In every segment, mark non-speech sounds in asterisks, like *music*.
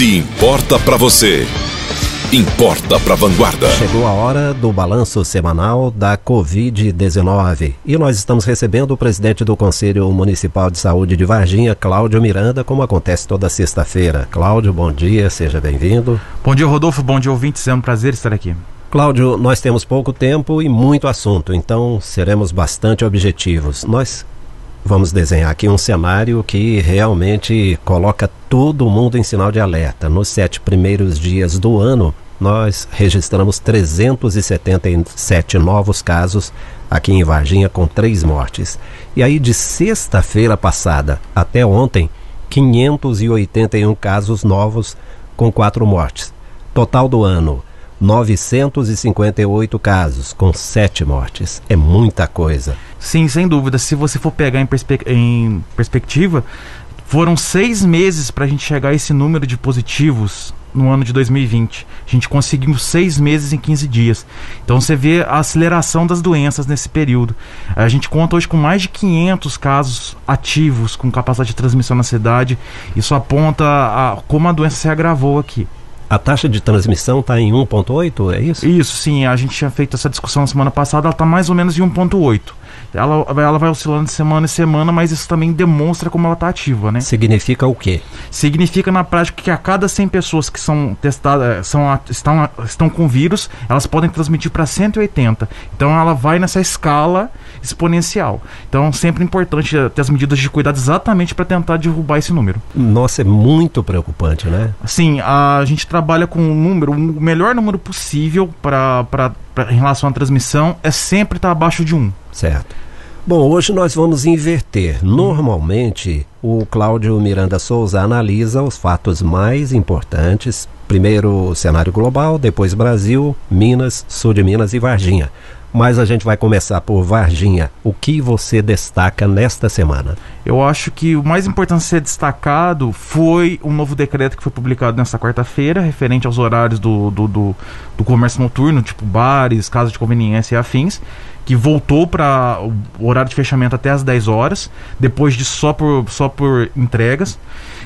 Se importa para você, importa para Vanguarda. Chegou a hora do balanço semanal da Covid-19 e nós estamos recebendo o presidente do Conselho Municipal de Saúde de Varginha, Cláudio Miranda, como acontece toda sexta-feira. Cláudio, bom dia, seja bem-vindo. Bom dia, Rodolfo, bom dia, ouvintes, é um prazer estar aqui. Cláudio, nós temos pouco tempo e muito assunto, então seremos bastante objetivos. Nós vamos desenhar aqui um cenário que realmente coloca todo mundo em sinal de alerta. Nos sete primeiros dias do ano, nós registramos 377 novos casos aqui em Varginha, com três mortes. E aí, de sexta-feira passada até ontem, 581 casos novos com quatro mortes. Total do ano, 958 casos, com sete mortes. É muita coisa. Sim, sem dúvida. Se você for pegar em, perspe em perspectiva, foram seis meses para a gente chegar a esse número de positivos no ano de 2020. A gente conseguiu seis meses em 15 dias. Então você vê a aceleração das doenças nesse período. A gente conta hoje com mais de 500 casos ativos com capacidade de transmissão na cidade. Isso aponta a, como a doença se agravou aqui. A taxa de transmissão está em 1,8, é isso? Isso, sim. A gente tinha feito essa discussão na semana passada, ela está mais ou menos em 1,8 ela, ela vai oscilando de semana em semana, mas isso também demonstra como ela está ativa, né? Significa o quê? Significa na prática que a cada 100 pessoas que são testadas, eh, são, estão, estão com vírus, elas podem transmitir para 180. Então ela vai nessa escala exponencial. Então sempre importante eh, ter as medidas de cuidado exatamente para tentar derrubar esse número. Nossa, é muito preocupante, né? Sim, a gente trabalha com um número, o melhor número possível para em relação à transmissão é sempre estar tá abaixo de 1. Certo. Bom, hoje nós vamos inverter. Normalmente, o Cláudio Miranda Souza analisa os fatos mais importantes. Primeiro o cenário global, depois Brasil, Minas, sul de Minas e Varginha mas a gente vai começar por Varginha. O que você destaca nesta semana? Eu acho que o mais importante a ser destacado foi um novo decreto que foi publicado nesta quarta-feira, referente aos horários do, do, do, do comércio noturno, tipo bares, casas de conveniência e afins, que voltou para o horário de fechamento até as 10 horas, depois de só por, só por entregas.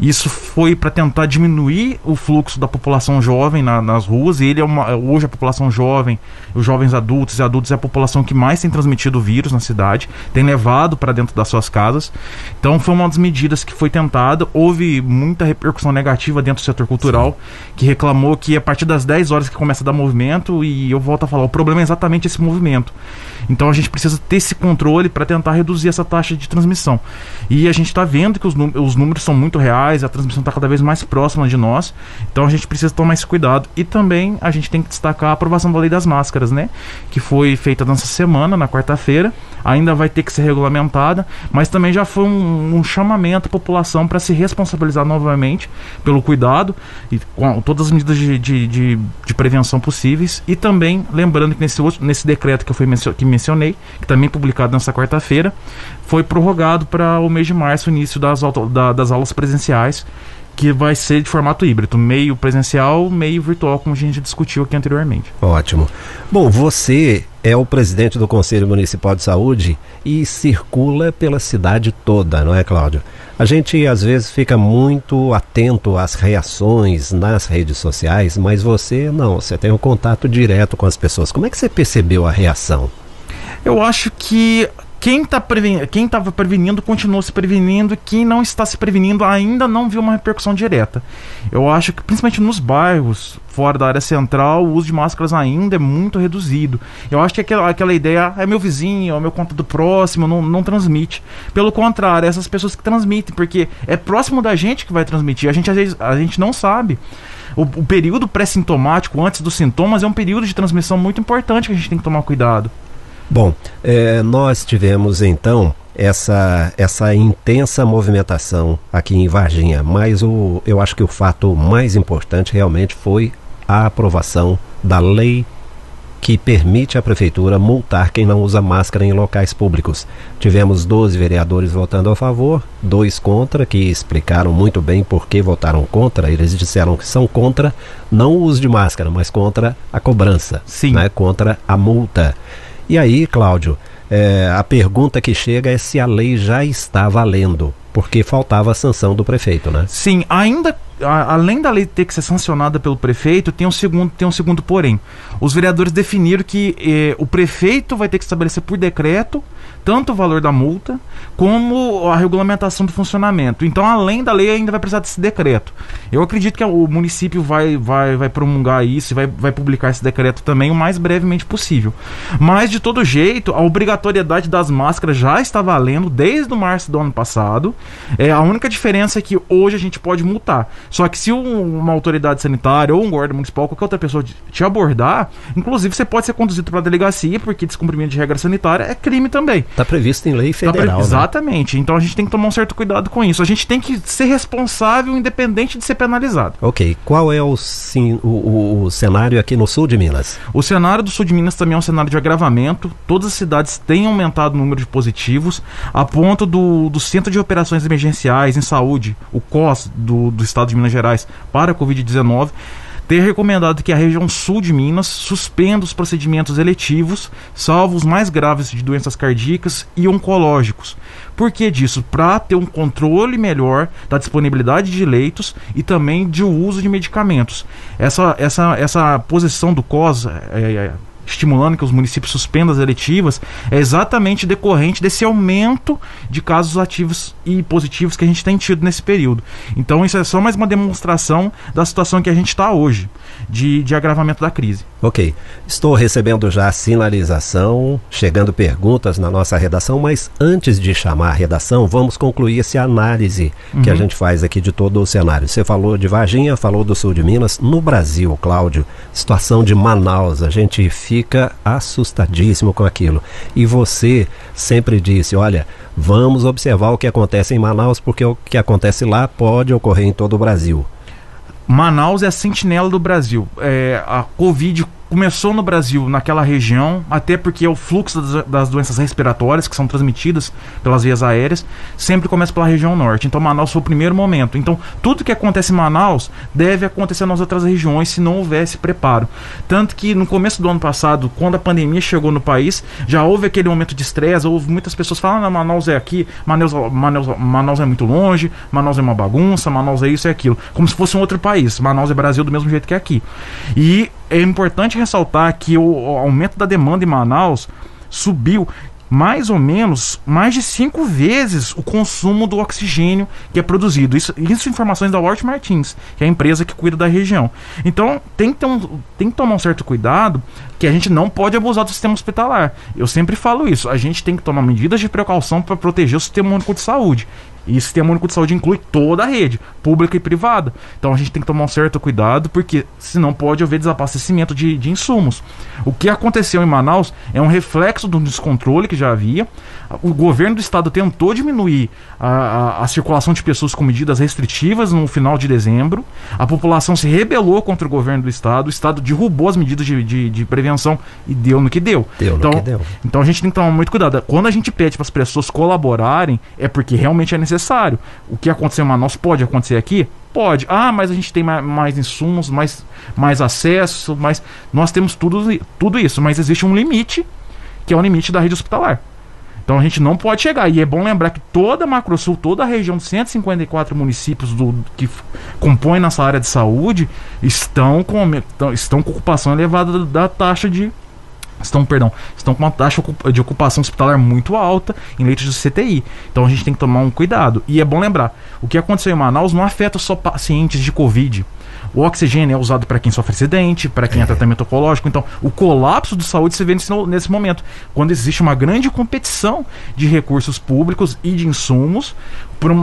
Isso foi para tentar diminuir o fluxo da população jovem na, nas ruas. E ele é uma, hoje a população jovem, os jovens adultos e adultos é a população que mais tem transmitido o vírus na cidade, tem levado para dentro das suas casas. Então foi uma das medidas que foi tentada. Houve muita repercussão negativa dentro do setor cultural, Sim. que reclamou que a partir das 10 horas que começa a dar movimento, e eu volto a falar, o problema é exatamente esse movimento. Então a gente precisa ter esse controle para tentar reduzir essa taxa de transmissão. E a gente está vendo que os, os números são muito reais a transmissão está cada vez mais próxima de nós, então a gente precisa tomar esse cuidado. E também a gente tem que destacar a aprovação da lei das máscaras, né? Que foi feita nessa semana, na quarta-feira, ainda vai ter que ser regulamentada, mas também já foi um, um chamamento à população para se responsabilizar novamente pelo cuidado e com todas as medidas de, de, de, de prevenção possíveis. E também lembrando que nesse, nesse decreto que eu fui que mencionei, que também publicado nessa quarta-feira, foi prorrogado para o mês de março, o início das, da, das aulas presenciais, que vai ser de formato híbrido, meio presencial, meio virtual, como a gente discutiu aqui anteriormente. Ótimo. Bom, você é o presidente do Conselho Municipal de Saúde e circula pela cidade toda, não é, Cláudio? A gente às vezes fica muito atento às reações nas redes sociais, mas você não, você tem um contato direto com as pessoas. Como é que você percebeu a reação? Eu acho que quem prevenindo, quem estava prevenindo continuou se prevenindo e quem não está se prevenindo ainda não viu uma repercussão direta. Eu acho que principalmente nos bairros fora da área central o uso de máscaras ainda é muito reduzido. Eu acho que aquela, aquela ideia ah, é meu vizinho, é meu contato próximo, não, não transmite. Pelo contrário, é essas pessoas que transmitem, porque é próximo da gente que vai transmitir. A gente às vezes a gente não sabe. O, o período pré-sintomático, antes dos sintomas, é um período de transmissão muito importante que a gente tem que tomar cuidado. Bom, é, nós tivemos então essa, essa intensa movimentação aqui em Varginha, mas o, eu acho que o fato mais importante realmente foi a aprovação da lei que permite à prefeitura multar quem não usa máscara em locais públicos. Tivemos 12 vereadores votando a favor, dois contra, que explicaram muito bem por que votaram contra. Eles disseram que são contra não o uso de máscara, mas contra a cobrança, Sim. Né, contra a multa. E aí, Cláudio, é, a pergunta que chega é se a lei já está valendo, porque faltava a sanção do prefeito, né? Sim, ainda a, além da lei ter que ser sancionada pelo prefeito, tem um segundo, tem um segundo porém. Os vereadores definiram que eh, o prefeito vai ter que estabelecer por decreto tanto o valor da multa como a regulamentação do funcionamento. Então, além da lei, ainda vai precisar desse decreto. Eu acredito que o município vai, vai, vai promulgar isso e vai, vai publicar esse decreto também o mais brevemente possível. Mas, de todo jeito, a obrigatoriedade das máscaras já está valendo desde o março do ano passado. É, a única diferença é que hoje a gente pode multar. Só que se um, uma autoridade sanitária ou um guarda municipal, qualquer outra pessoa te abordar, inclusive você pode ser conduzido para a delegacia, porque descumprimento de regra sanitária é crime também. Está previsto em lei Tá federal. né? Exatamente. Então a gente tem que tomar um certo cuidado com isso. A gente tem que ser responsável, independente de ser penalizado. Ok. Qual é o, sim, o, o- o cenário aqui no sul de Minas? O cenário do sul de Minas também é um cenário de agravamento. Todas as cidades têm aumentado o número de positivos, a ponto do, do Centro de Operações Emergenciais em Saúde, o COS do, do estado de Minas Gerais, para a Covid-19, ter recomendado que a região sul de Minas suspenda os procedimentos eletivos, salvo os mais graves de doenças cardíacas e oncológicos. Por que disso? Para ter um controle melhor da disponibilidade de leitos e também de uso de medicamentos. Essa, essa, essa posição do COS, é, é, estimulando que os municípios suspendam as eletivas, é exatamente decorrente desse aumento de casos ativos e positivos que a gente tem tido nesse período. Então, isso é só mais uma demonstração da situação que a gente está hoje, de, de agravamento da crise. Ok. Estou recebendo já sinalização, chegando perguntas na nossa redação, mas antes de chamar a redação, vamos concluir essa análise que a gente faz aqui de todo o cenário. Você falou de Varginha, falou do sul de Minas. No Brasil, Cláudio, situação de Manaus, a gente fica assustadíssimo com aquilo. E você sempre disse: olha, vamos observar o que acontece em Manaus, porque o que acontece lá pode ocorrer em todo o Brasil. Manaus é a sentinela do Brasil. É, a Covid começou no Brasil, naquela região, até porque é o fluxo das, das doenças respiratórias que são transmitidas pelas vias aéreas sempre começa pela região norte. Então Manaus foi o primeiro momento. Então tudo que acontece em Manaus deve acontecer nas outras regiões se não houvesse preparo. Tanto que no começo do ano passado, quando a pandemia chegou no país, já houve aquele momento de estresse, houve muitas pessoas falando, ah, Manaus é aqui, Manaus, Manaus, Manaus é muito longe, Manaus é uma bagunça, Manaus é isso e aquilo, como se fosse um outro país. Manaus é Brasil do mesmo jeito que aqui. E é importante ressaltar que o, aumento da demanda em Manaus subiu mais ou menos mais de cinco vezes o consumo do oxigênio que é produzido. Isso, isso informações da Walt Martins, que é a empresa que cuida da região. Então tem que, um, tem que tomar um certo cuidado que a gente não pode abusar do sistema hospitalar. Eu sempre falo isso. A gente tem que tomar medidas de precaução para proteger o sistema único de saúde. E o sistema único de saúde inclui toda a rede, pública e privada. Então a gente tem que tomar um certo cuidado, porque senão pode haver desabastecimento de, de insumos. O que aconteceu em Manaus é um reflexo do descontrole que já havia. O governo do estado tentou diminuir a, a, a circulação de pessoas com medidas restritivas no final de dezembro. A população se rebelou contra o governo do estado. O estado derrubou as medidas de, de, de prevenção e deu no que deu. Deu no então, que deu. então a gente tem que tomar muito cuidado. Quando a gente pede para as pessoas colaborarem, é porque realmente é necessário. O que aconteceu em Manaus pode acontecer aqui? Pode. Ah, mas a gente tem mais, mais insumos, mais, mais acesso, mais. Nós temos tudo, tudo isso, mas existe um limite, que é o limite da rede hospitalar. Então a gente não pode chegar. E é bom lembrar que toda a Macrosul, toda a região de 154 municípios do, que compõem nossa área de saúde estão com, estão- com ocupação elevada da, da taxa de. Estão, perdão, estão com uma taxa de ocupação hospitalar muito alta em leitos de CTI. Então a gente tem que tomar um cuidado. E é bom lembrar: o que aconteceu em Manaus não afeta só pacientes de Covid. O oxigênio é usado para quem sofre acidente, para quem é. tratamento oncológico. Então, o colapso de saúde se vê nesse, nesse momento, quando existe uma grande competição de recursos públicos e de insumos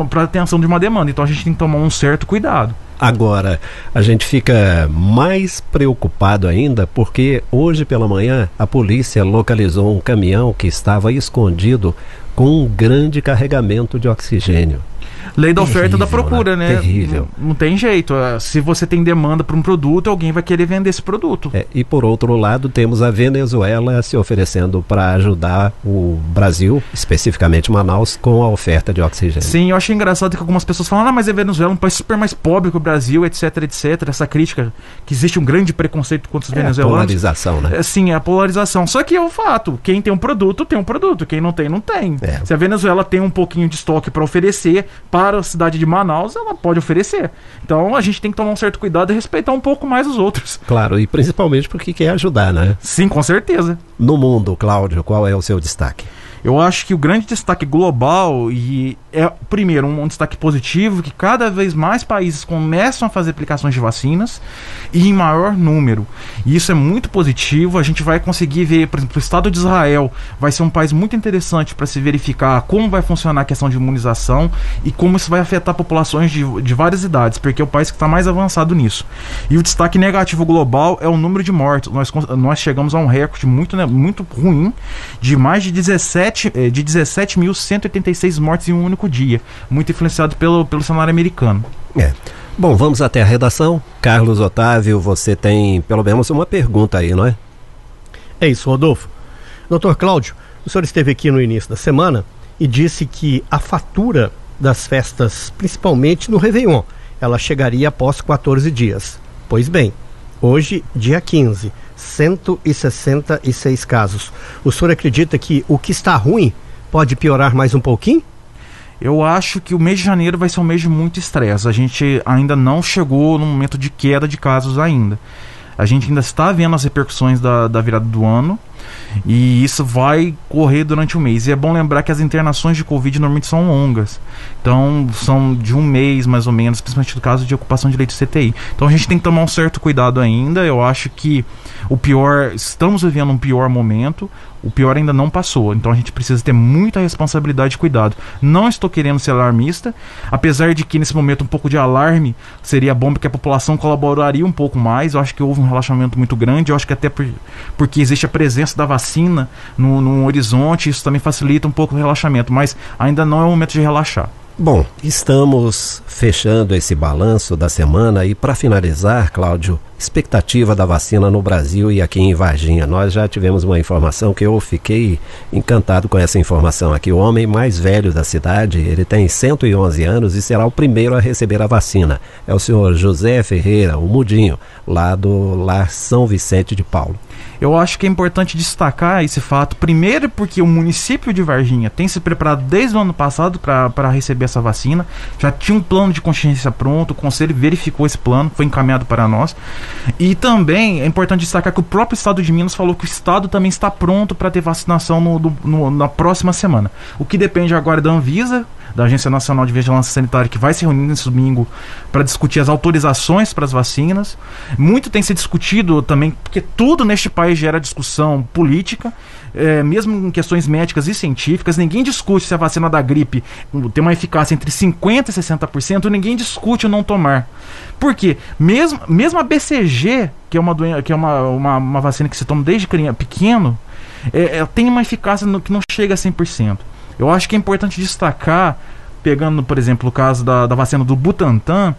para a atenção de uma demanda. Então, a gente tem que tomar um certo cuidado. Agora, a gente fica mais preocupado ainda porque hoje pela manhã a polícia localizou um caminhão que estava escondido com um grande carregamento de oxigênio. Lei da oferta e da Terrível, procura, né? né? Terrível. Não, não tem jeito. é, Se você tem demanda para um produto, alguém vai querer vender esse produto. É, e por outro lado, temos a Venezuela se oferecendo para ajudar o Brasil, especificamente Manaus, com a oferta de oxigênio. Sim, eu achei engraçado que algumas pessoas falam, ah, mas a Venezuela é um país super mais pobre que o Brasil, etc, etc. Essa crítica que existe um grande preconceito contra os É a venezuelanos. polarização, né? É, sim, é a polarização. Só que é o fato. Quem tem um produto, tem um produto. Quem não tem, não tem. É. Se a Venezuela tem um pouquinho de estoque para oferecer para para a cidade de Manaus, ela pode oferecer. Então a gente tem que tomar um certo cuidado e respeitar um pouco mais os outros. Claro, e principalmente porque quer ajudar, né? Sim, com certeza. No mundo, Cláudio, qual é o seu destaque? Eu acho que o grande destaque global e é primeiro um, destaque positivo que cada vez mais países começam a fazer aplicações de vacinas e em maior número. E isso é muito positivo. A gente vai conseguir ver, por exemplo, o Estado de Israel vai ser um país muito interessante para se verificar como vai funcionar a questão de imunização e como isso vai afetar populações de, de várias idades, porque é o país que está mais avançado nisso. E o destaque negativo global é o número de mortes. Nós, nós chegamos a um recorde muito, né, muito ruim de mais de 17 17, eh, de 17.186 mortes em um único dia, muito influenciado pelo, pelo cenário americano. É. Bom, vamos até a redação. Carlos Otávio, você tem pelo menos uma pergunta aí, não é? É isso, Rodolfo. Doutor Cláudio, o senhor esteve aqui no início da semana e disse que a fatura das festas, principalmente no Réveillon, ela chegaria após 14 dias. Pois bem, hoje, dia 15, 166 casos. O senhor acredita que o que está ruim pode piorar mais um pouquinho? Eu acho que o mês de janeiro vai ser um mês de muito estresse. A gente ainda não chegou no momento de queda de casos ainda. A gente ainda está vendo as repercussões da, da virada do ano. E isso vai correr durante o mês. E é bom lembrar que as internações de Covid normalmente são longas. Então, são de um mês mais ou menos, principalmente no caso de ocupação de leite CTI. Então, a gente tem que tomar um certo cuidado ainda. Eu acho que o pior, estamos vivendo um pior momento. O pior ainda não passou, então a gente precisa ter muita responsabilidade e cuidado. Não estou querendo ser alarmista, apesar de que nesse momento um pouco de alarme seria bom porque a população colaboraria um pouco mais. Eu acho que houve um relaxamento muito grande. Eu acho que até por, porque existe a presença da vacina no, no horizonte, isso também facilita um pouco o relaxamento, mas ainda não é o momento de relaxar. Bom, estamos fechando esse balanço da semana e para finalizar, Cláudio, expectativa da vacina no Brasil e aqui em Varginha. Nós já tivemos uma informação que eu fiquei encantado com essa informação aqui. O homem mais velho da cidade, ele tem 111 anos e será o primeiro a receber a vacina. É o senhor José Ferreira, o Mudinho, lá do Lar São Vicente de Paulo. Eu acho que é importante destacar esse fato, primeiro porque o município de Varginha tem se preparado desde o ano passado para receber essa vacina, já tinha um plano de consciência pronto, o conselho verificou esse plano, foi encaminhado para nós. E também é importante destacar que o próprio estado de Minas falou que o estado também está pronto para ter vacinação no, no, na próxima semana. O que depende agora da Anvisa, da Agência Nacional de Vigilância Sanitária, que vai se reunir nesse domingo para discutir as autorizações para as vacinas. Muito tem se discutido também, porque tudo neste país gera discussão política, é, mesmo em questões médicas e científicas. Ninguém discute se a vacina da gripe tem uma eficácia entre 50% e 60%, ninguém discute o não tomar. Por quê? Mesmo, mesmo a BCG, que é uma, doença, que é uma, uma, uma vacina que se toma desde criança, pequeno, é, é, tem uma eficácia no, que não chega a 100%. Eu acho que é importante destacar, pegando, por exemplo, o caso da, da vacina do Butantan,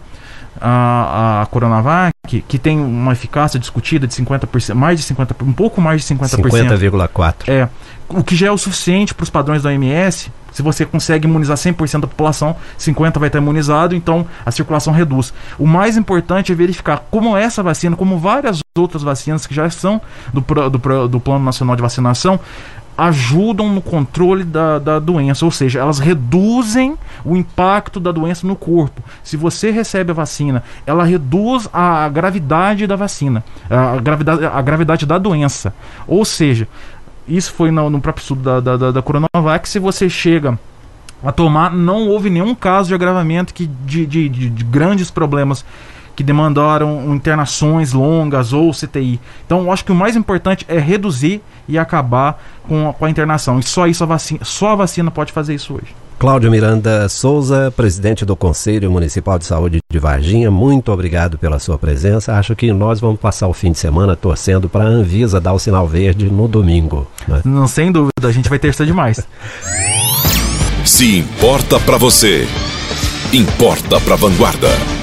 a, a Coronavac, que, que tem uma eficácia discutida de 50%, mais de 50%, um pouco mais de 50%. 50,4%. É. O que já é o suficiente para os padrões da OMS. Se você consegue imunizar 100% da população, 50% vai estar imunizado, então a circulação reduz. O mais importante é verificar como essa vacina, como várias outras vacinas que já são do, do, do Plano Nacional de Vacinação, ajudam no controle da, da doença, ou seja, elas reduzem o impacto da doença no corpo. Se você recebe a vacina, ela reduz a gravidade da vacina, a gravidade, a gravidade da doença. Ou seja, isso foi no, no próprio estudo da, da, da, da Coronavac, se você chega a tomar, não houve nenhum caso de agravamento que, de, de, de, de grandes problemas que demandaram internações longas ou CTI. Então, eu acho que o mais importante é reduzir e acabar com a, com a internação. E só isso a vacina, só a vacina pode fazer isso hoje. Cláudio Miranda Souza, presidente do Conselho Municipal de Saúde de Varginha, muito obrigado pela sua presença. Acho que nós vamos passar o fim de semana torcendo para a Anvisa dar o sinal verde no domingo. Né? Não, sem dúvida, a gente vai terça demais. *laughs* Se importa para você, importa para Vanguarda.